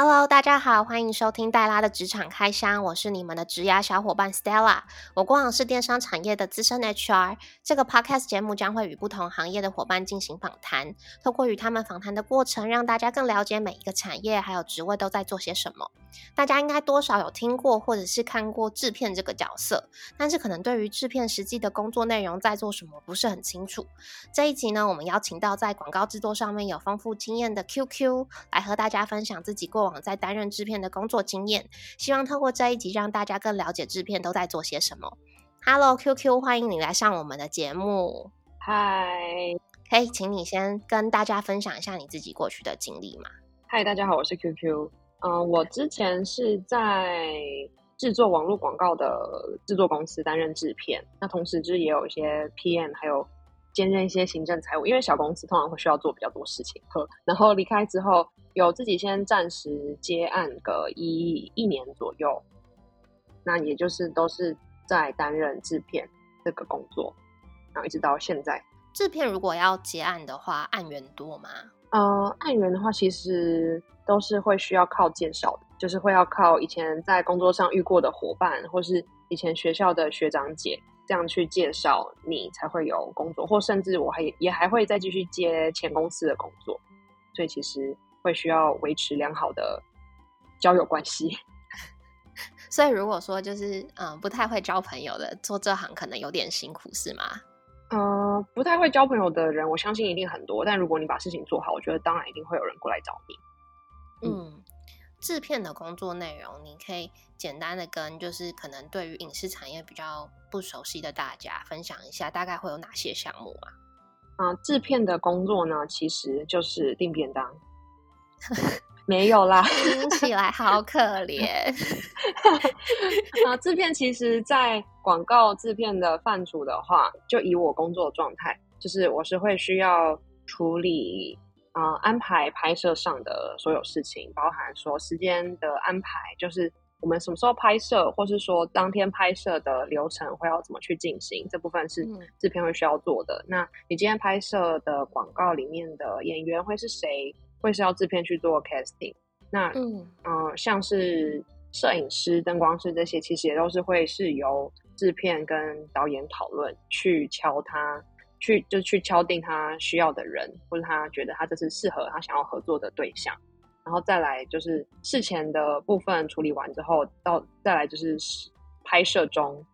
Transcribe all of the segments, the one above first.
Hello，大家好，欢迎收听黛拉的职场开箱，我是你们的职涯小伙伴 Stella。我过往是电商产业的资深 HR，这个 Podcast 节目将会与不同行业的伙伴进行访谈，透过与他们访谈的过程，让大家更了解每一个产业还有职位都在做些什么。大家应该多少有听过或者是看过制片这个角色，但是可能对于制片实际的工作内容在做什么不是很清楚。这一集呢，我们邀请到在广告制作上面有丰富经验的 QQ 来和大家分享自己过往在担任制片的工作经验，希望透过这一集让大家更了解制片都在做些什么。Hello，QQ，欢迎你来上我们的节目。嗨，可以请你先跟大家分享一下你自己过去的经历吗？嗨，大家好，我是 QQ。嗯，我之前是在制作网络广告的制作公司担任制片，那同时就是也有一些 PM，还有兼任一些行政财务，因为小公司通常会需要做比较多事情。呵，然后离开之后，有自己先暂时接案个一一年左右，那也就是都是在担任制片这个工作，然后一直到现在。制片如果要接案的话，案源多吗？呃，案源的话，其实都是会需要靠介绍的，就是会要靠以前在工作上遇过的伙伴，或是以前学校的学长姐这样去介绍你，才会有工作，或甚至我还也还会再继续接前公司的工作，所以其实会需要维持良好的交友关系。所以如果说就是嗯不太会交朋友的，做这行可能有点辛苦，是吗？呃，不太会交朋友的人，我相信一定很多。但如果你把事情做好，我觉得当然一定会有人过来找你。嗯，制片的工作内容，你可以简单的跟就是可能对于影视产业比较不熟悉的大家分享一下，大概会有哪些项目啊？啊，制片的工作呢，其实就是订便当。没有啦，听起来好可怜。啊，制片其实，在广告制片的范畴的话，就以我工作状态，就是我是会需要处理啊安排拍摄上的所有事情，包含说时间的安排，就是我们什么时候拍摄，或是说当天拍摄的流程会要怎么去进行，这部分是制片会需要做的。那你今天拍摄的广告里面的演员会是谁？会是要制片去做 casting，那嗯嗯，像是摄影师、灯光师这些，其实也都是会是由制片跟导演讨论去敲他，去就去敲定他需要的人，或者他觉得他这是适合他想要合作的对象，然后再来就是事前的部分处理完之后，到再来就是拍摄中，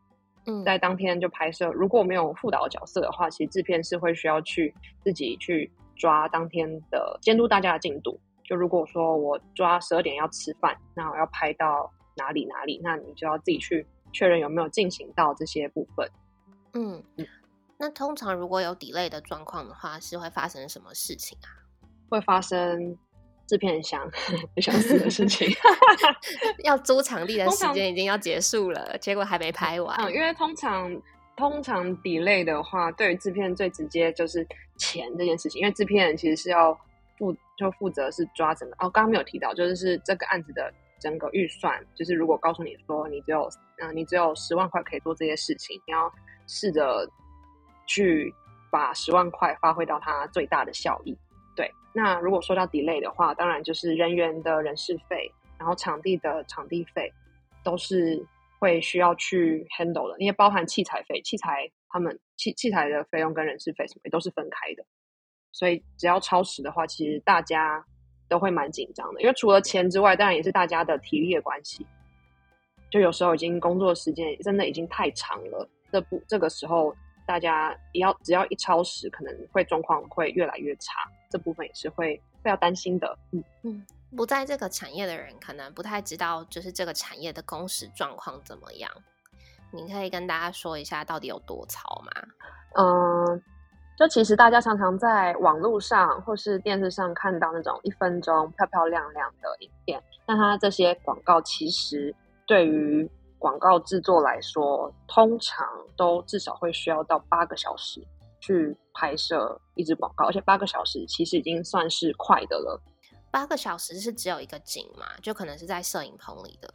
嗯，在当天就拍摄。如果没有副导角色的话，其实制片是会需要去自己去。抓当天的监督大家的进度，就如果说我抓十二点要吃饭，那我要拍到哪里哪里，那你就要自己去确认有没有进行到这些部分。嗯，那通常如果有 delay 的状况的话，是会发生什么事情啊？会发生制片想想死的事情，要租场地的时间已经要结束了，结果还没拍完。嗯，因为通常。通常 delay 的话，对于制片最直接就是钱这件事情，因为制片人其实是要负就负责是抓整个哦，刚刚没有提到，就是是这个案子的整个预算，就是如果告诉你说你只有嗯你只有十万块可以做这些事情，你要试着去把十万块发挥到它最大的效益。对，那如果说到 delay 的话，当然就是人员的人事费，然后场地的场地费都是。会需要去 handle 的，因为包含器材费，器材他们器器材的费用跟人事费什么也都是分开的，所以只要超时的话，其实大家都会蛮紧张的。因为除了钱之外，当然也是大家的体力的关系。就有时候已经工作时间真的已经太长了，这不这个时候大家要只要一超时，可能会状况会越来越差，这部分也是会会要担心的。嗯嗯。不在这个产业的人，可能不太知道，就是这个产业的工时状况怎么样。你可以跟大家说一下，到底有多吵吗？嗯，就其实大家常常在网络上或是电视上看到那种一分钟漂漂亮亮的影片，那它这些广告其实对于广告制作来说，通常都至少会需要到八个小时去拍摄一支广告，而且八个小时其实已经算是快的了。八个小时是只有一个景嘛？就可能是在摄影棚里的。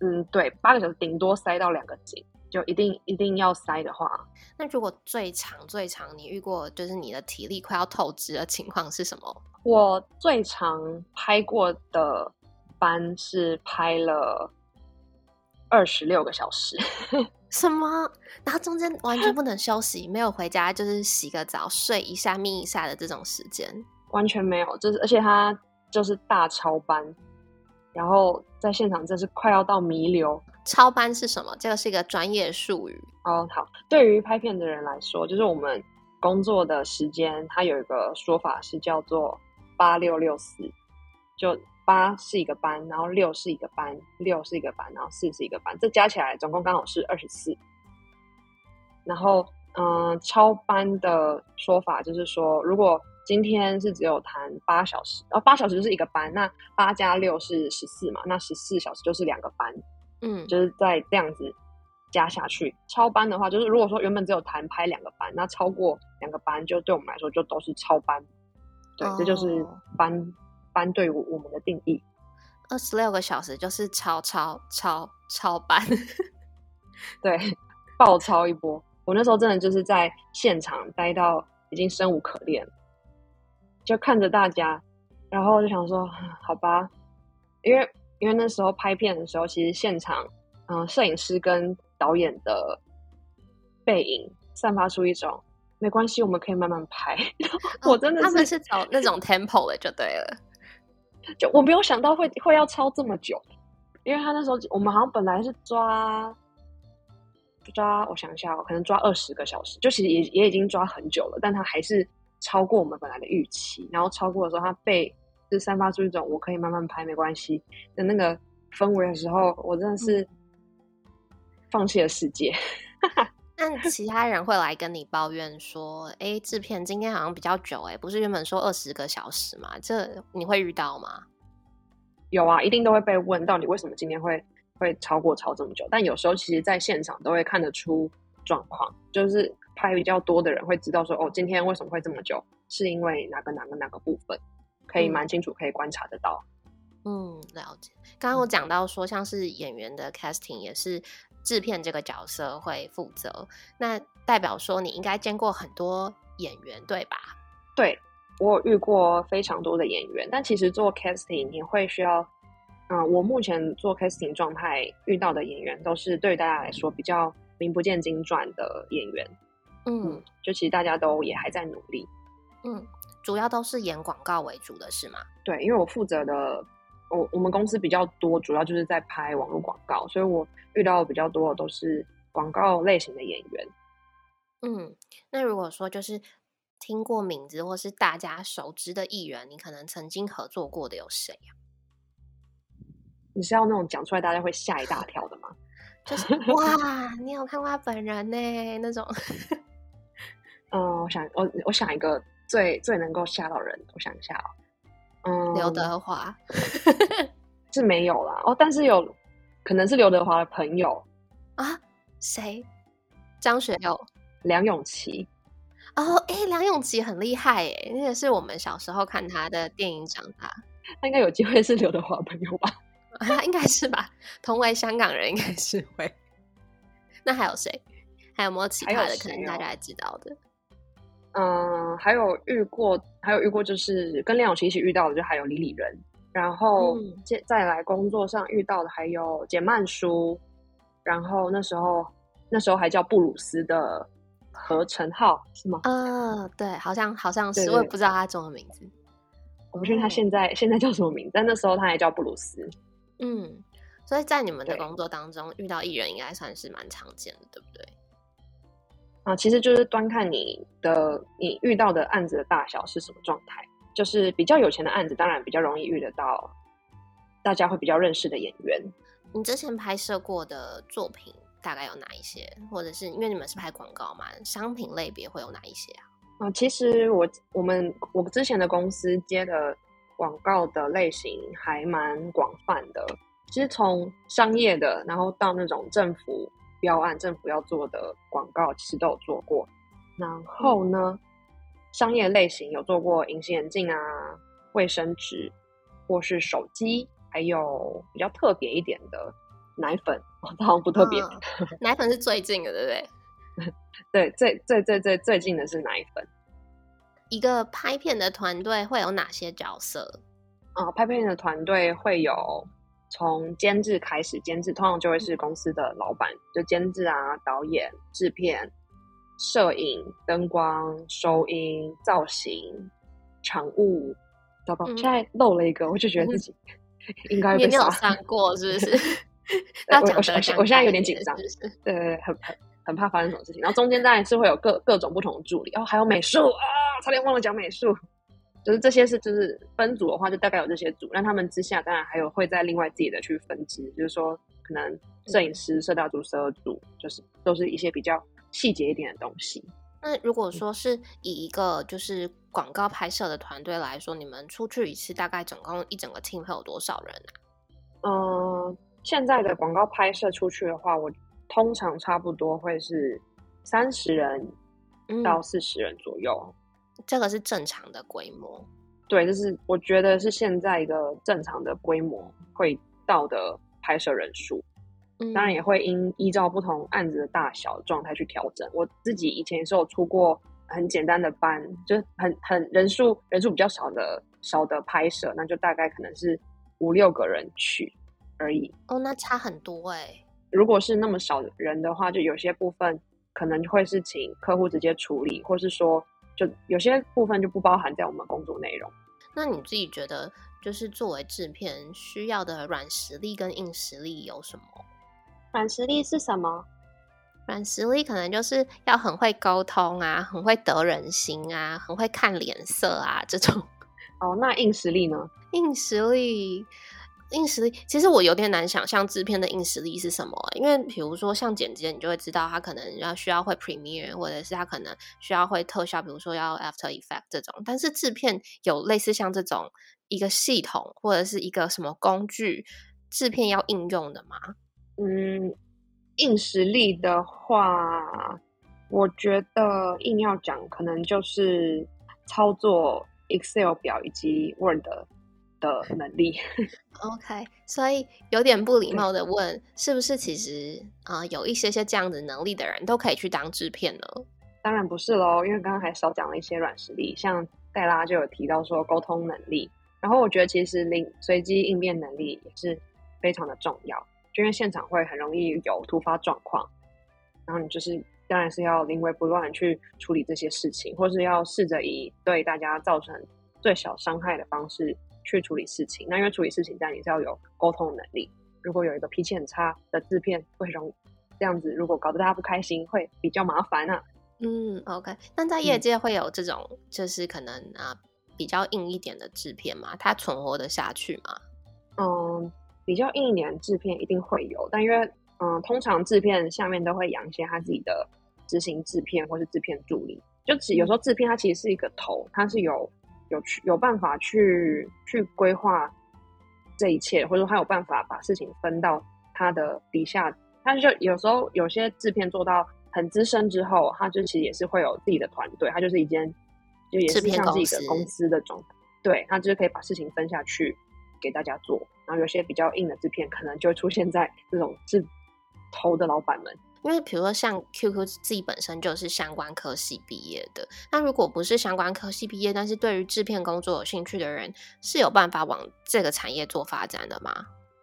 嗯，对，八个小时顶多塞到两个景，就一定一定要塞的话，那如果最长最长，你遇过就是你的体力快要透支的情况是什么？我最长拍过的班是拍了二十六个小时。什么？然后中间完全不能休息，没有回家就是洗个澡、睡一下、眯一下的这种时间，完全没有。就是而且他就是大超班，然后在现场真是快要到弥留。超班是什么？这个是一个专业术语哦。好，对于拍片的人来说，就是我们工作的时间，它有一个说法是叫做八六六四，就八是一个班，然后六是一个班，六是一个班，然后四是一个班，这加起来总共刚好是二十四。然后，嗯，超班的说法就是说，如果今天是只有谈八小时，然后八小时就是一个班，那八加六是十四嘛，那十四小时就是两个班。嗯，就是在这样子加下去，超班的话，就是如果说原本只有谈拍两个班，那超过两个班，就对我们来说就都是超班。对，这就是班班对我们的定义。二十六个小时就是超超超超班，对，爆超一波。我那时候真的就是在现场待到已经生无可恋，就看着大家，然后就想说，好吧，因为。因为那时候拍片的时候，其实现场，嗯，摄影师跟导演的背影散发出一种没关系，我们可以慢慢拍。我真的他们是找那种 tempo 的就对了，就我没有想到会会要超这么久，因为他那时候我们好像本来是抓抓，我想一下，可能抓二十个小时，就其实也也已经抓很久了，但他还是超过我们本来的预期，然后超过的时候，他被。就散发出一种我可以慢慢拍没关系的那个氛围的时候，我真的是放弃了世界。那其他人会来跟你抱怨说：“哎，制片今天好像比较久，哎，不是原本说二十个小时吗？”这你会遇到吗？有啊，一定都会被问到你为什么今天会会超过超这么久。但有时候其实在现场都会看得出状况，就是拍比较多的人会知道说：“哦，今天为什么会这么久？是因为哪个哪个哪个部分？”可以蛮清楚，可以观察得到。嗯，了解。刚刚我讲到说，像是演员的 casting 也是制片这个角色会负责，那代表说你应该见过很多演员，对吧？对，我有遇过非常多的演员，但其实做 casting 你会需要，嗯，我目前做 casting 状态遇到的演员都是对大家来说比较名不见经传的演员。嗯，就其实大家都也还在努力。嗯。主要都是演广告为主的是吗？对，因为我负责的，我我们公司比较多，主要就是在拍网络广告，所以我遇到比较多的都是广告类型的演员。嗯，那如果说就是听过名字或是大家熟知的艺人，你可能曾经合作过的有谁呀？你是要那种讲出来大家会吓一大跳的吗？就是哇，你有看过他本人呢？那种。嗯，我想我我想一个。最最能够吓到人，我想一下哦，嗯，刘德华是没有啦哦，但是有可能是刘德华的朋友啊，谁？张学友、梁咏琪哦，哎，梁咏琪很厉害哎，那个是我们小时候看他的电影长大，他应该有机会是刘德华朋友吧？啊，应该是吧，同为香港人应该是会。那还有谁？还有没有其他的可能大家知道的？嗯，还有遇过，还有遇过，就是跟梁咏琪一起遇到的，就还有李李仁。然后再再来工作上遇到的，还有简曼书。然后那时候那时候还叫布鲁斯的何成浩是吗？呃，对，好像好像是，我也不知道他中文名字。我不确定他现在现在叫什么名字，但那时候他还叫布鲁斯。嗯，所以在你们的工作当中遇到艺人，应该算是蛮常见的，对不对？啊，其实就是端看你的你遇到的案子的大小是什么状态。就是比较有钱的案子，当然比较容易遇得到大家会比较认识的演员。你之前拍摄过的作品大概有哪一些？或者是因为你们是拍广告嘛，商品类别会有哪一些啊？啊，其实我我们我之前的公司接的广告的类型还蛮广泛的。其实从商业的，然后到那种政府。标案政府要做的广告其实都有做过，然后呢，商业类型有做过隐形眼镜啊、卫生纸，或是手机，还有比较特别一点的奶粉，好像不特别。奶粉是最近的，对不对？对，最最最最最近的是奶粉。一个拍片的团队会有哪些角色？啊，拍片的团队会有从监制开始，监制通常就会是公司的老板，就监制啊、导演、制片、摄影、灯光、收音、造型、场务。糟糕，现在漏了一个，我就觉得自己应该被没有删过，是不是？我我我我现在有点紧张，对对对，很很很怕发生什么事情。然后中间当然是会有各各种不同的助理，然后还有美术啊，差点忘了讲美术。就是这些是就是分组的话，就大概有这些组。那他们之下当然还有会在另外自己的去分支，就是说可能摄影师、摄导组、摄二组，就是都是一些比较细节一点的东西。那如果说是以一个就是广告拍摄的团队来说，你们出去一次大概总共一整个 team 会有多少人呢？嗯，现在的广告拍摄出去的话，我通常差不多会是三十人到四十人左右。这个是正常的规模。对，就是我觉得是现在一个正常的规模会到的拍摄人数。当然也会因依照不同案子的大小状态去调整。我自己以前也是有出过很简单的班，就是很很人数人数比较少的少的拍摄，那就大概可能是五六个人去而已。哦，那差很多哎。如果是那么少人的话，就有些部分可能会是请客户直接处理，或是说就有些部分就不包含在我们工作内容。那你自己觉得，就是作为制片需要的软实力跟硬实力有什么？软实力是什么？软实力可能就是要很会沟通啊，很会得人心啊，很会看脸色啊这种。哦，那硬实力呢？硬实力，硬实力，其实我有点难想象制片的硬实力是什么。因为比如说像剪辑，你就会知道他可能要需要会 Premiere，或者是他可能需要会特效，比如说要 After Effect 这种。但是制片有类似像这种一个系统或者是一个什么工具，制片要应用的吗？嗯，硬实力的话，我觉得硬要讲，可能就是操作 Excel 表以及 Word 的能力。OK，所以有点不礼貌的问，是不是其实啊，有一些些这样子能力的人都可以去当制片呢？当然不是喽，因为刚刚还少讲了一些软实力，像戴拉就有提到说沟通能力，然后我觉得其实临随机应变能力也是非常的重要。就因为现场会很容易有突发状况，然后你就是当然是要临危不乱去处理这些事情，或是要试着以对大家造成最小伤害的方式去处理事情。那因为处理事情，但你是要有沟通能力。如果有一个脾气很差的制片，会容这样子，如果搞得大家不开心，会比较麻烦啊。嗯，OK。那在业界会有这种就是可能啊比较硬一点的制片吗？它存活得下去吗？嗯。比较硬一点制片一定会有，但因为嗯，通常制片下面都会养一些他自己的执行制片或是制片助理。就其有时候制片他其实是一个头，他是有有去有办法去去规划这一切，或者说他有办法把事情分到他的底下。他就有时候有些制片做到很资深之后，他就其实也是会有自己的团队，他就是一间就也是像自己的公司的状态，对他就是可以把事情分下去给大家做。然后有些比较硬的制片，可能就会出现在这种制头的老板们。因为比如说像 QQ 自己本身就是相关科系毕业的，那如果不是相关科系毕业，但是对于制片工作有兴趣的人，是有办法往这个产业做发展的吗？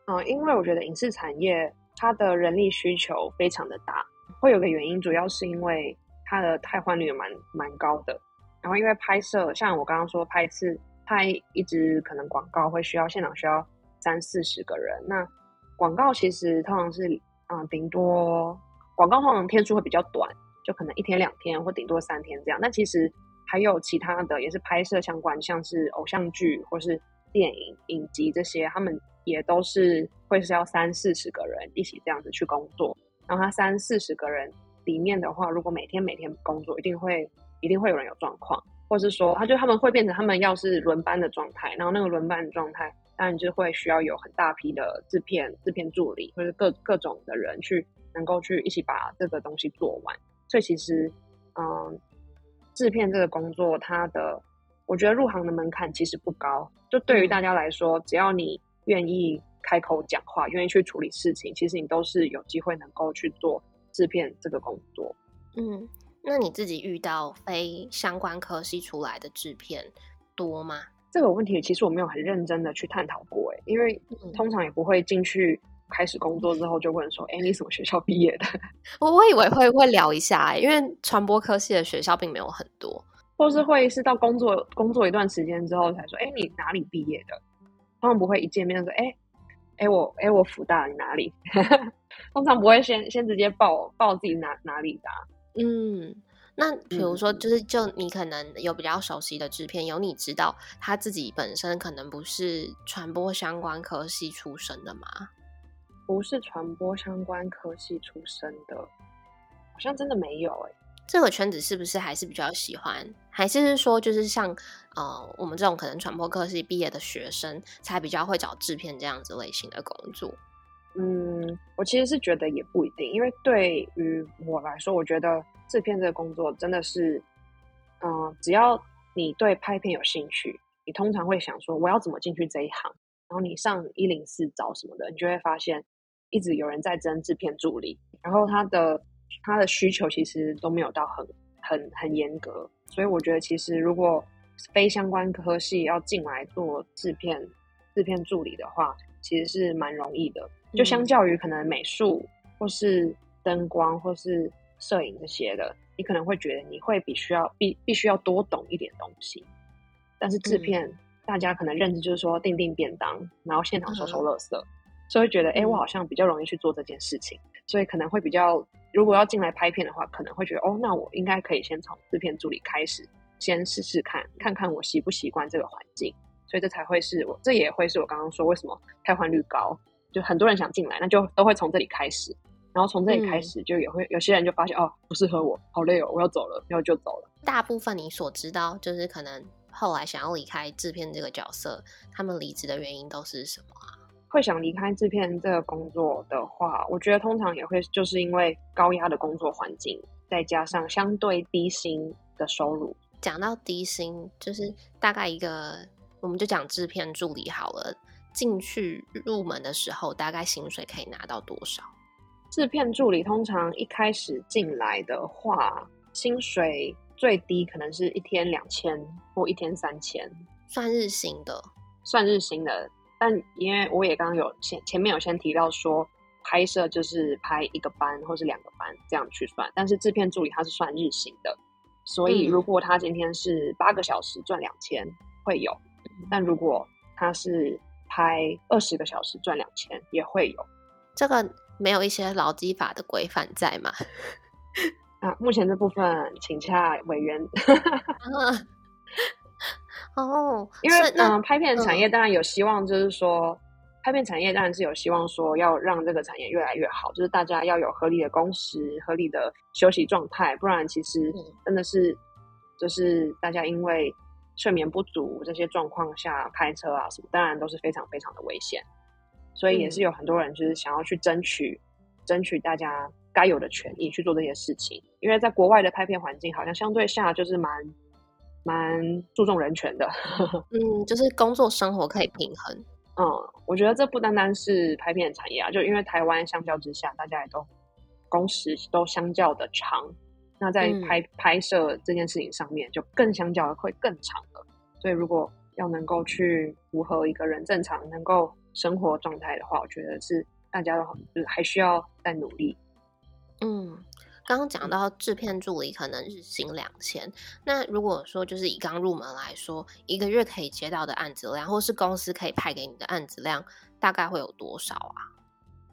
嗯，因为我觉得影视产业它的人力需求非常的大，会有个原因，主要是因为它的汰换率蛮蛮高的。然后因为拍摄，像我刚刚说拍一次拍一支可能广告会需要现场需要。三四十个人，那广告其实通常是，嗯，顶多广告通常天数会比较短，就可能一天两天或顶多三天这样。那其实还有其他的，也是拍摄相关，像是偶像剧或是电影影集这些，他们也都是会是要三四十个人一起这样子去工作。然后他三四十个人里面的话，如果每天每天工作，一定会一定会有人有状况，或是说他就他们会变成他们要是轮班的状态，然后那个轮班的状态。当然就会需要有很大批的制片、制片助理，或者各各种的人去能够去一起把这个东西做完。所以其实，嗯，制片这个工作，它的我觉得入行的门槛其实不高。就对于大家来说，只要你愿意开口讲话，愿意去处理事情，其实你都是有机会能够去做制片这个工作。嗯，那你自己遇到非相关科系出来的制片多吗？这个问题其实我没有很认真的去探讨过，哎，因为通常也不会进去开始工作之后就问说，哎，你什么学校毕业的？我我以为会会聊一下，因为传播科系的学校并没有很多，或是会是到工作工作一段时间之后才说，哎，你哪里毕业的？他们不会一见面说，哎，哎我哎我福大你哪里？通常不会先先直接报报自己哪哪里的，嗯。那比如说，就是就你可能有比较熟悉的制片，有你知道他自己本身可能不是传播相关科系出身的吗？不是传播相关科系出身的，好像真的没有哎。这个圈子是不是还是比较喜欢？还是说就是像呃我们这种可能传播科系毕业的学生，才比较会找制片这样子类型的工作？嗯，我其实是觉得也不一定，因为对于我来说，我觉得制片这个工作真的是，嗯，只要你对拍片有兴趣，你通常会想说我要怎么进去这一行，然后你上一零四找什么的，你就会发现一直有人在争制片助理，然后他的他的需求其实都没有到很很很严格，所以我觉得其实如果非相关科系要进来做制片制片助理的话，其实是蛮容易的。就相较于可能美术或是灯光或是摄影这些的，你可能会觉得你会必须要必必须要多懂一点东西。但是制片大家可能认知就是说定定便当，然后现场收收垃圾，所以会觉得哎，我好像比较容易去做这件事情，所以可能会比较如果要进来拍片的话，可能会觉得哦，那我应该可以先从制片助理开始，先试试看看看我习不习惯这个环境，所以这才会是我这也会是我刚刚说为什么开换率高。就很多人想进来，那就都会从这里开始，然后从这里开始，就也会有些人就发现哦，不适合我，好累哦，我要走了，然后就走了。大部分你所知道，就是可能后来想要离开制片这个角色，他们离职的原因都是什么啊？会想离开制片这个工作的话，我觉得通常也会就是因为高压的工作环境，再加上相对低薪的收入。讲到低薪，就是大概一个，我们就讲制片助理好了。进去入门的时候，大概薪水可以拿到多少？制片助理通常一开始进来的话，薪水最低可能是一天两千或一天三千，算日薪的，算日薪的。但因为我也刚刚有前前面有先提到说，拍摄就是拍一个班或是两个班这样去算，但是制片助理他是算日薪的，所以如果他今天是八个小时赚两千会有，但如果他是拍二十个小时赚两千也会有，这个没有一些劳基法的规范在吗？啊，目前这部分请洽委员。哦，因为嗯，拍片产业当然有希望，就是说，拍片产业当然是有希望说要让这个产业越来越好，就是大家要有合理的工时、合理的休息状态，不然其实真的是就是大家因为。睡眠不足这些状况下开车啊什么，当然都是非常非常的危险，所以也是有很多人就是想要去争取，争取大家该有的权益去做这些事情。因为在国外的拍片环境好像相对下就是蛮蛮注重人权的，嗯，就是工作生活可以平衡。嗯，我觉得这不单单是拍片产业啊，就因为台湾相较之下，大家也都工时都相较的长。那在拍拍摄这件事情上面，就更相较会更长了。所以，如果要能够去符合一个人正常能够生活状态的话，我觉得是大家都就是还需要再努力。嗯，刚刚讲到制片助理可能日薪两千，那如果说就是以刚入门来说，一个月可以接到的案子量，或是公司可以派给你的案子量，大概会有多少啊？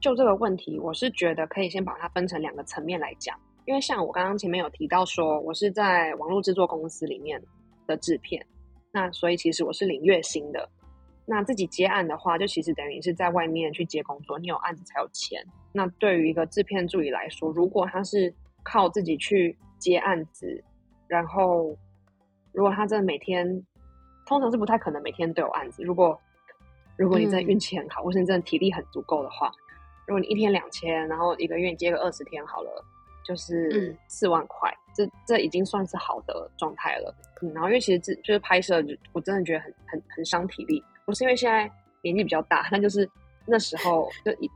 就这个问题，我是觉得可以先把它分成两个层面来讲。因为像我刚刚前面有提到说，我是在网络制作公司里面的制片，那所以其实我是领月薪的。那自己接案的话，就其实等于是在外面去接工作，你有案子才有钱。那对于一个制片助理来说，如果他是靠自己去接案子，然后如果他真的每天，通常是不太可能每天都有案子。如果如果你真的运气很好，或是你真的体力很足够的话，如果你一天两千，然后一个月接个二十天好了。就是四万块，这这已经算是好的状态了。嗯，然后因为其实这就是拍摄，我真的觉得很很很伤体力。不是因为现在年纪比较大，那就是那时候就以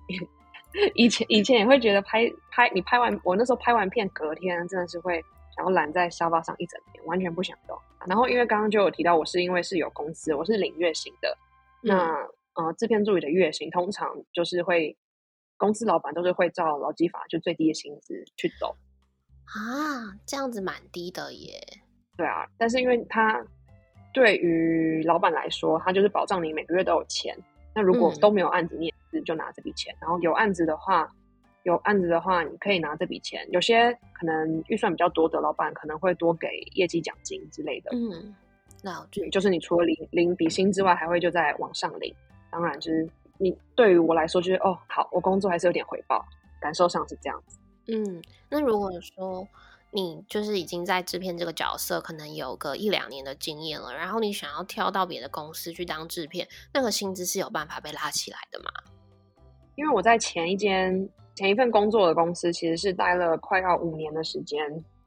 以前以前也会觉得拍拍你拍完，我那时候拍完片隔天真的是会然后懒在沙发上一整天，完全不想动。然后因为刚刚就有提到，我是因为是有公司，我是领月薪的。那呃，制片助理的月薪通常就是会公司老板都是会照劳基法就最低的薪资去走啊，这样子蛮低的耶。对啊，但是因为他对于老板来说，他就是保障你每个月都有钱。那如果都没有案子，你也是就拿这笔钱。然后有案子的话，有案子的话，你可以拿这笔钱。有些可能预算比较多的老板可能会多给业绩奖金之类的。嗯，那就就是你除了领领底薪之外，还会就在往上领。当然，就是你对于我来说，就是哦，好，我工作还是有点回报，感受上是这样子。嗯，那如果说。你就是已经在制片这个角色，可能有个一两年的经验了，然后你想要跳到别的公司去当制片，那个薪资是有办法被拉起来的吗？因为我在前一间前一份工作的公司，其实是待了快要五年的时间，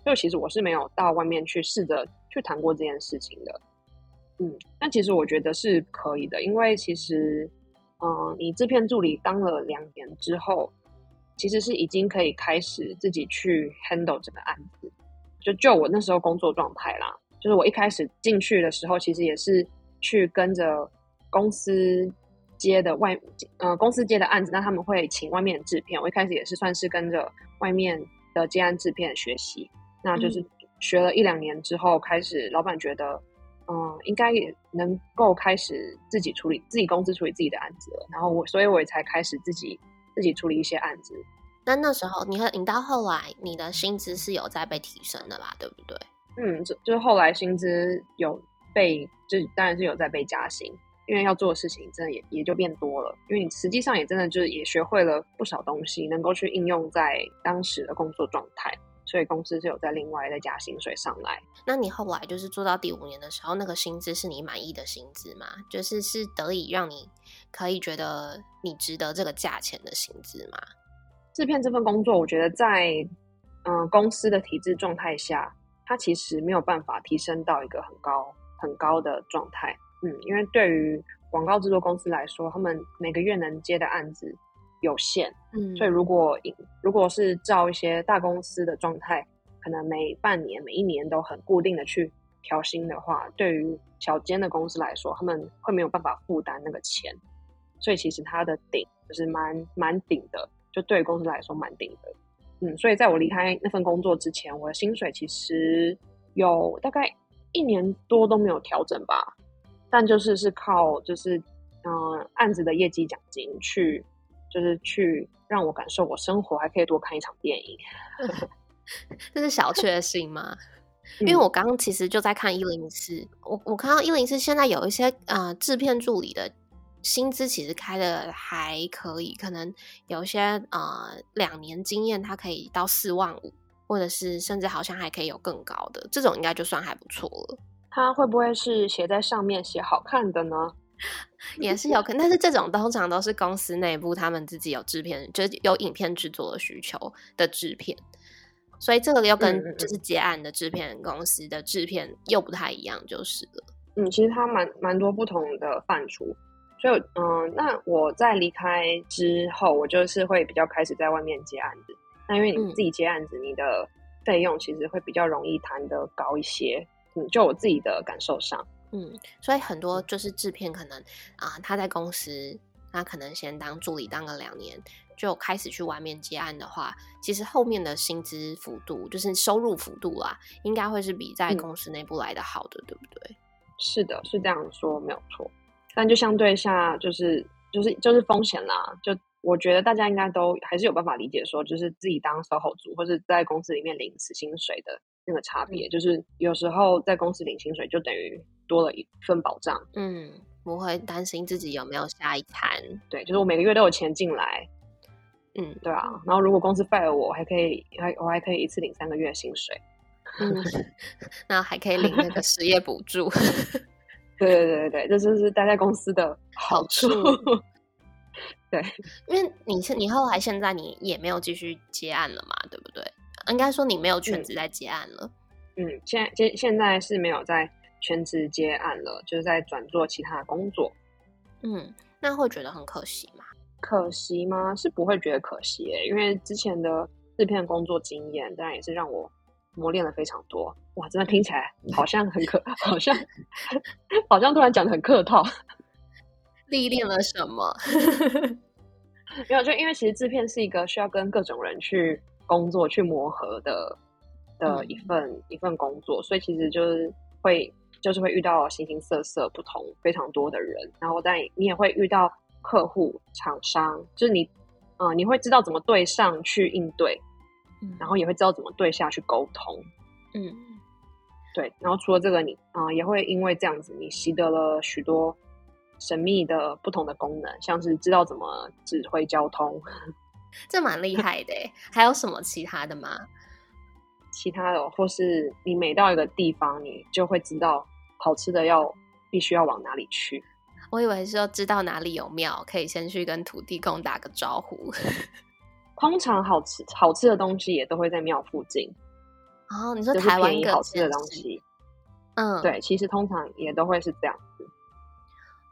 就其实我是没有到外面去试着去谈过这件事情的。嗯，但其实我觉得是可以的，因为其实，嗯，你制片助理当了两年之后。其实是已经可以开始自己去 handle 这个案子，就就我那时候工作状态啦，就是我一开始进去的时候，其实也是去跟着公司接的外，呃，公司接的案子，那他们会请外面的制片，我一开始也是算是跟着外面的接案制片学习，那就是学了一两年之后，开始老板觉得，嗯，应该也能够开始自己处理自己公司处理自己的案子了，然后我，所以我也才开始自己。自己处理一些案子，那那时候你和你到后来，你的薪资是有在被提升的吧？对不对？嗯，就就是后来薪资有被，就当然是有在被加薪，因为要做的事情真的也也就变多了，因为你实际上也真的就是也学会了不少东西，能够去应用在当时的工作状态，所以公司是有在另外再加薪水上来。那你后来就是做到第五年的时候，那个薪资是你满意的薪资吗？就是是得以让你。可以觉得你值得这个价钱的薪资吗？制片这份工作，我觉得在嗯公司的体制状态下，它其实没有办法提升到一个很高很高的状态。嗯，因为对于广告制作公司来说，他们每个月能接的案子有限。嗯，所以如果如果是照一些大公司的状态，可能每半年、每一年都很固定的去调薪的话，对于小间的公司来说，他们会没有办法负担那个钱。所以其实它的顶就是蛮蛮顶的，就对公司来说蛮顶的。嗯，所以在我离开那份工作之前，我的薪水其实有大概一年多都没有调整吧。但就是是靠就是嗯案子的业绩奖金去，就是去让我感受我生活还可以多看一场电影。这是小确幸吗？因为我刚刚其实就在看一零四，我我看到一零四现在有一些呃制片助理的。薪资其实开的还可以，可能有些呃两年经验，它可以到四万五，或者是甚至好像还可以有更高的，这种应该就算还不错了。它会不会是写在上面写好看的呢？也是有可能，但是这种通常都是公司内部他们自己有制片，就是有影片制作的需求的制片，所以这个又跟就是接案的制片公司的制片又不太一样，就是了。嗯，其实它蛮蛮多不同的范畴。所以，嗯，那我在离开之后，我就是会比较开始在外面接案子。那因为你自己接案子，你的费用其实会比较容易谈的高一些。嗯，就我自己的感受上，嗯，所以很多就是制片可能啊，他在公司，他可能先当助理当个两年，就开始去外面接案的话，其实后面的薪资幅度，就是收入幅度啦，应该会是比在公司内部来的好的，对不对？是的，是这样说，没有错。但就相对下，就是就是就是风险啦。就我觉得大家应该都还是有办法理解，说就是自己当 SOHO 族，或是在公司里面领死薪水的那个差别。就是有时候在公司领薪水，就等于多了一份保障。嗯，不会担心自己有没有下一餐。对，就是我每个月都有钱进来。嗯，对啊。然后如果公司 fire 我，还可以还我还可以一次领三个月薪水。嗯，那还可以领那个失业补助。对对对对对，这就是待在公司的好处。对，因为你是你后来现在你也没有继续接案了嘛，对不对？应该说你没有全职在接案了。嗯，现在现现在是没有在全职接案了，就是在转做其他的工作。嗯，那会觉得很可惜吗？可惜吗？是不会觉得可惜诶，因为之前的制片工作经验，当然也是让我磨练了非常多。哇，真的听起来好像很可，好像 好像突然讲的很客套。历练了什么？没有，就因为其实制片是一个需要跟各种人去工作、去磨合的的一份一份工作，所以其实就是会就是会遇到形形色色、不同非常多的人，然后但你也会遇到客户、厂商，就是你嗯，你会知道怎么对上去应对，然后也会知道怎么对下去沟通，嗯，对，然后除了这个，你啊也会因为这样子，你习得了许多。神秘的不同的功能，像是知道怎么指挥交通，这蛮厉害的。还有什么其他的吗？其他的，或是你每到一个地方，你就会知道好吃的要必须要往哪里去。我以为是要知道哪里有庙，可以先去跟土地公打个招呼。通常好吃好吃的东西也都会在庙附近。哦，你说台湾好吃的东西，嗯，对，其实通常也都会是这样子。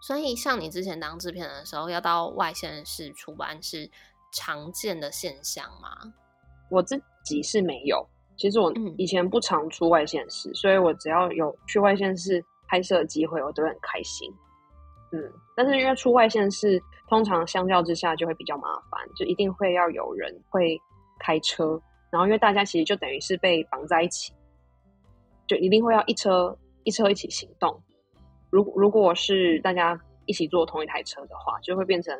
所以，像你之前当制片的时候，要到外县市出版是常见的现象吗？我自己是没有。其实我以前不常出外县市，所以我只要有去外县市拍摄的机会，我都会很开心。嗯，但是因为出外县市，通常相较之下就会比较麻烦，就一定会要有人会开车，然后因为大家其实就等于是被绑在一起，就一定会要一车一车一起行动。如如果是大家一起坐同一台车的话，就会变成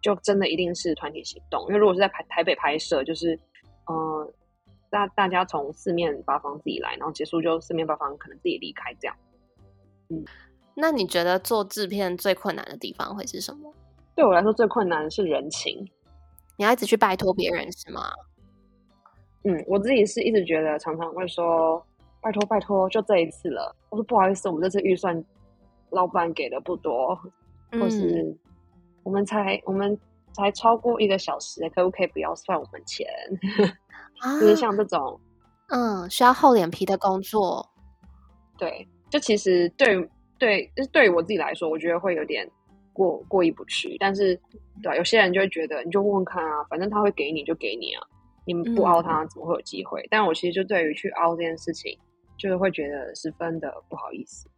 就真的一定是团体行动。因为如果是在台台北拍摄，就是嗯，大大家从四面八方自己来，然后结束就四面八方可能自己离开这样。嗯，那你觉得做制片最困难的地方会是什么？对我来说最困难的是人情，你要一直去拜托别人是吗？嗯，我自己是一直觉得常常会说拜托拜托，就这一次了。我说不好意思，我们这次预算。老板给的不多，或是我们才我们才超过一个小时，可不可以不要算我们钱？就是像这种，嗯，需要厚脸皮的工作，对，就其实对对，就是对于我自己来说，我觉得会有点过过意不去。但是，对有些人就会觉得，你就问问看啊，反正他会给你就给你啊，你们不凹他，怎么会有机会？但我其实就对于去凹这件事情，就是会觉得十分的不好意思。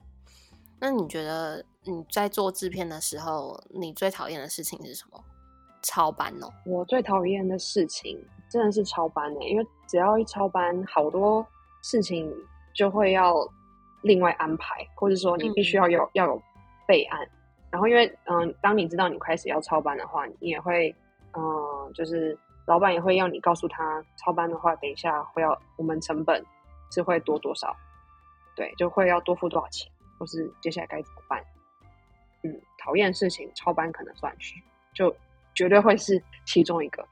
那你觉得你在做制片的时候，你最讨厌的事情是什么？超班哦！我最讨厌的事情真的是超班呢，因为只要一超班，好多事情就会要另外安排，或者说你必须要有要有备案。然后因为嗯，当你知道你开始要超班的话，你也会嗯，就是老板也会要你告诉他，超班的话，等一下会要我们成本是会多多少，对，就会要多付多少钱。或是接下来该怎么办？嗯，讨厌事情超班可能算是，就绝对会是其中一个。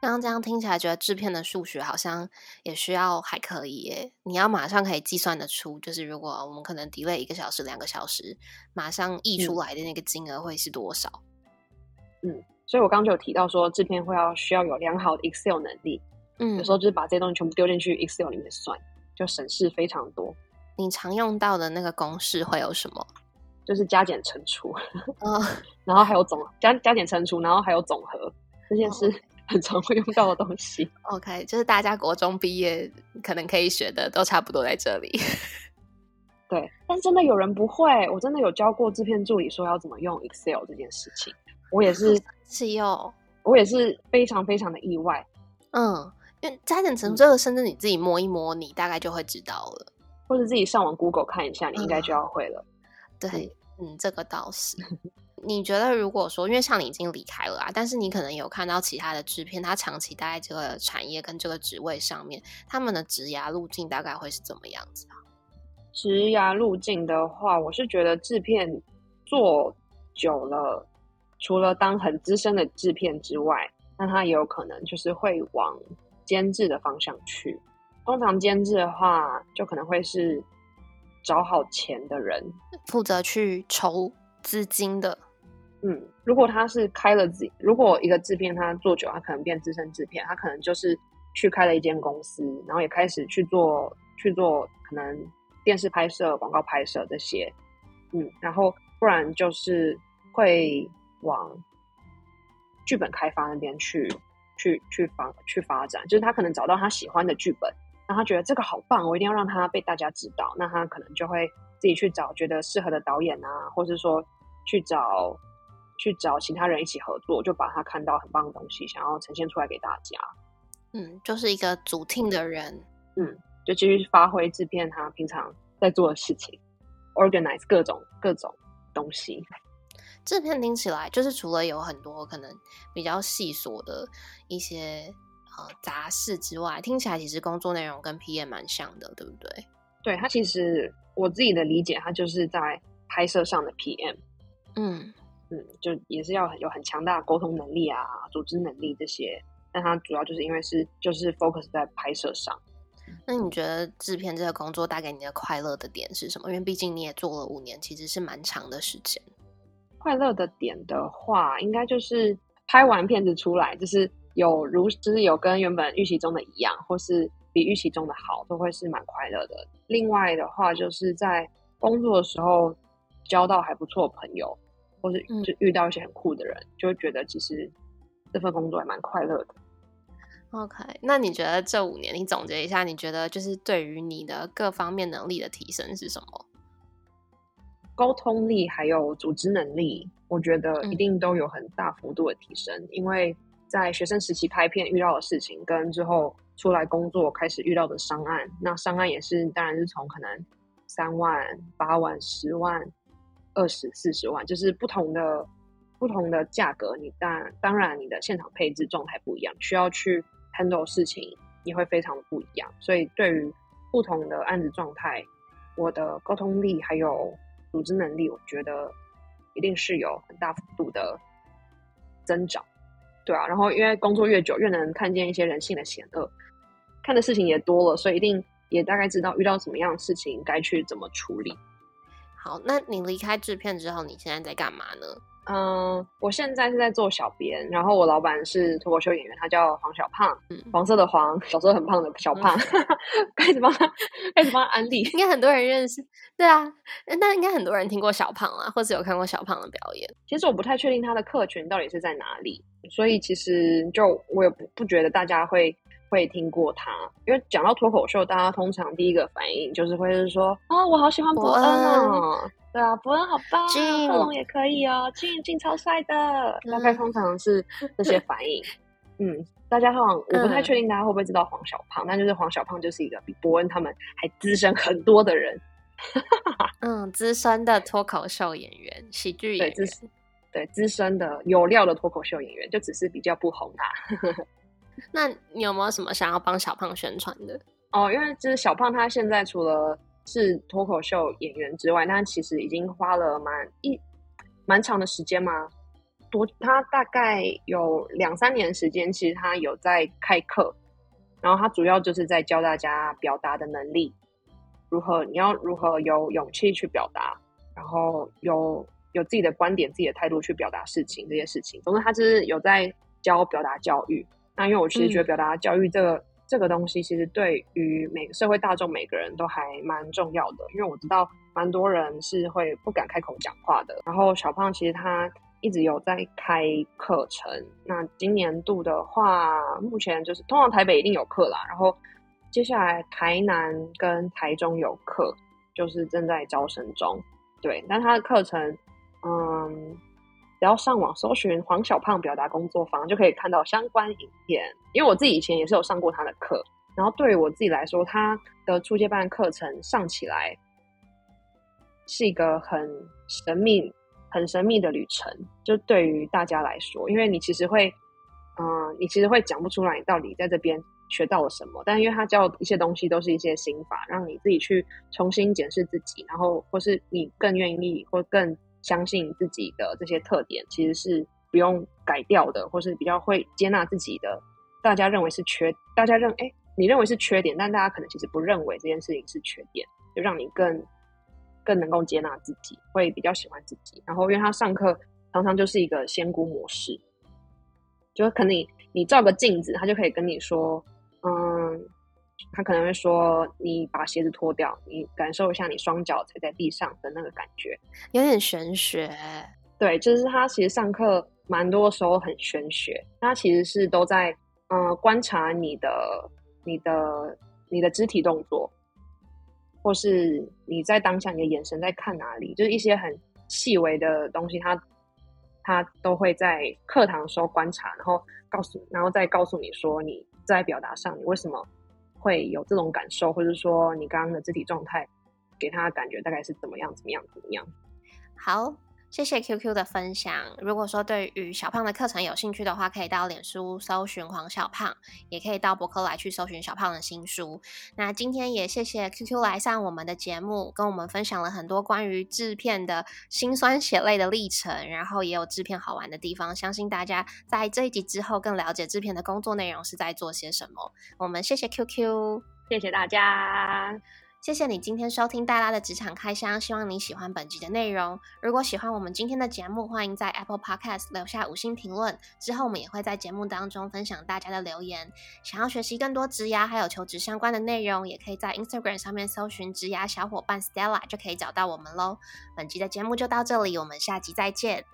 刚刚这样听起来，觉得制片的数学好像也需要还可以耶。你要马上可以计算得出，就是如果我们可能 delay 一个小时、两个小时，马上溢出来的那个金额会是多少？嗯，所以我刚刚就有提到说，制片会要需要有良好的 Excel 能力。嗯，有时候就是把这些东西全部丢进去 Excel 里面算，就省事非常多。你常用到的那个公式会有什么？就是加减乘除，嗯，然后还有总加加减乘除，然后还有总和，这些是 很常会用到的东西。OK，就是大家国中毕业可能可以学的都差不多在这里。对，但真的有人不会，我真的有教过制片助理说要怎么用 Excel 这件事情，我也是是用，我也是非常非常的意外。嗯，因为加减乘除这个，甚至你自己摸一摸，你大概就会知道了。或者自己上网 Google 看一下，你应该就要会了。对，嗯，这个倒是。你觉得如果说，因为像你已经离开了啊，但是你可能有看到其他的制片，他长期待在这个产业跟这个职位上面，他们的职涯路径大概会是怎么样子啊？职涯路径的话，我是觉得制片做久了，除了当很资深的制片之外，那他也有可能就是会往监制的方向去。通常监制的话，就可能会是找好钱的人，负责去筹资金的。嗯，如果他是开了自，如果一个制片他做久，他可能变资深制片，他可能就是去开了一间公司，然后也开始去做去做可能电视拍摄、广告拍摄这些。嗯，然后不然就是会往剧本开发那边去去去发去发展，就是他可能找到他喜欢的剧本。那他觉得这个好棒，我一定要让他被大家知道。那他可能就会自己去找觉得适合的导演啊，或是说去找去找其他人一起合作，就把他看到很棒的东西，想要呈现出来给大家。嗯，就是一个主听的人，嗯，就继续发挥制片他平常在做的事情，organize 各种各种东西。制片听起来就是除了有很多可能比较细琐的一些。呃，杂事之外，听起来其实工作内容跟 PM 蛮像的，对不对？对，他其实我自己的理解，他就是在拍摄上的 PM。嗯嗯，就也是要有很强大的沟通能力啊，组织能力这些。但他主要就是因为是就是 focus 在拍摄上。那你觉得制片这个工作带给你的快乐的点是什么？因为毕竟你也做了五年，其实是蛮长的时间。快乐的点的话，应该就是拍完片子出来，就是。有如就是有跟原本预期中的一样，或是比预期中的好，都会是蛮快乐的。另外的话，就是在工作的时候交到还不错的朋友，或是就遇到一些很酷的人，就会觉得其实这份工作还蛮快乐的。OK，那你觉得这五年你总结一下，你觉得就是对于你的各方面能力的提升是什么？沟通力还有组织能力，我觉得一定都有很大幅度的提升，因为。在学生时期拍片遇到的事情，跟之后出来工作开始遇到的商案，那商案也是，当然是从可能三万、八万、十万、二十四十万，就是不同的不同的价格。你当当然你的现场配置状态不一样，需要去 handle 事情也会非常的不一样。所以对于不同的案子状态，我的沟通力还有组织能力，我觉得一定是有很大幅度的增长。对啊，然后因为工作越久，越能看见一些人性的险恶，看的事情也多了，所以一定也大概知道遇到什么样的事情该去怎么处理。好，那你离开制片之后，你现在在干嘛呢？嗯，我现在是在做小编，然后我老板是脱口秀演员，他叫黄小胖，黄色的黄，小时候很胖的小胖，开始帮他开始帮他安利，应该很多人认识，对啊，那应该很多人听过小胖啊，或者有看过小胖的表演。其实我不太确定他的客群到底是在哪里，所以其实就我也不不觉得大家会会听过他，因为讲到脱口秀，大家通常第一个反应就是会是说啊，我好喜欢伯恩哦。对啊，伯恩好棒，贺龙也可以哦，俊俊超帅的。大概通常是这些反应。嗯，大家通常我不太确定大家会不会知道黄小胖，但就是黄小胖就是一个比伯恩他们还资深很多的人。嗯，资深的脱口秀演员、喜剧演员，对资深的有料的脱口秀演员，就只是比较不红啊。那你有没有什么想要帮小胖宣传的？哦，因为就是小胖他现在除了是脱口秀演员之外，那其实已经花了蛮一蛮长的时间嘛。多，他大概有两三年时间，其实他有在开课，然后他主要就是在教大家表达的能力，如何你要如何有勇气去表达，然后有有自己的观点、自己的态度去表达事情这些事情。总之，他就是有在教表达教育。那因为我其实觉得表达教育这个。这个东西其实对于每个社会大众每个人都还蛮重要的，因为我知道蛮多人是会不敢开口讲话的。然后小胖其实他一直有在开课程，那今年度的话，目前就是通常台北一定有课啦，然后接下来台南跟台中有课，就是正在招生中。对，但他的课程，嗯。只要上网搜寻黄小胖表达工作坊，就可以看到相关影片。因为我自己以前也是有上过他的课，然后对于我自己来说，他的初阶班课程上起来是一个很神秘、很神秘的旅程。就对于大家来说，因为你其实会，嗯，你其实会讲不出来你到底在这边学到了什么。但因为他教一些东西都是一些心法，让你自己去重新检视自己，然后或是你更愿意或更。相信自己的这些特点其实是不用改掉的，或是比较会接纳自己的。大家认为是缺，大家认哎，你认为是缺点，但大家可能其实不认为这件事情是缺点，就让你更更能够接纳自己，会比较喜欢自己。然后，因为他上课常常就是一个仙姑模式，就可能你你照个镜子，他就可以跟你说，嗯。他可能会说：“你把鞋子脱掉，你感受一下你双脚踩在地上的那个感觉，有点玄学。”对，就是他其实上课蛮多时候很玄学，他其实是都在嗯观察你的、你的、你的肢体动作，或是你在当下你的眼神在看哪里，就是一些很细微的东西，他他都会在课堂的时候观察，然后告诉，然后再告诉你说你在表达上你为什么会有这种感受，或者说你刚刚的肢体状态给他的感觉大概是怎么样，怎么样，怎么样。好。谢谢 QQ 的分享。如果说对于小胖的课程有兴趣的话，可以到脸书搜寻黄小胖，也可以到博客来去搜寻小胖的新书。那今天也谢谢 QQ 来上我们的节目，跟我们分享了很多关于制片的辛酸血泪的历程，然后也有制片好玩的地方。相信大家在这一集之后更了解制片的工作内容是在做些什么。我们谢谢 QQ，谢谢大家。谢谢你今天收听黛拉的职场开箱，希望你喜欢本集的内容。如果喜欢我们今天的节目，欢迎在 Apple Podcast 留下五星评论。之后我们也会在节目当中分享大家的留言。想要学习更多职涯还有求职相关的内容，也可以在 Instagram 上面搜寻职涯小伙伴 Stella 就可以找到我们喽。本集的节目就到这里，我们下集再见。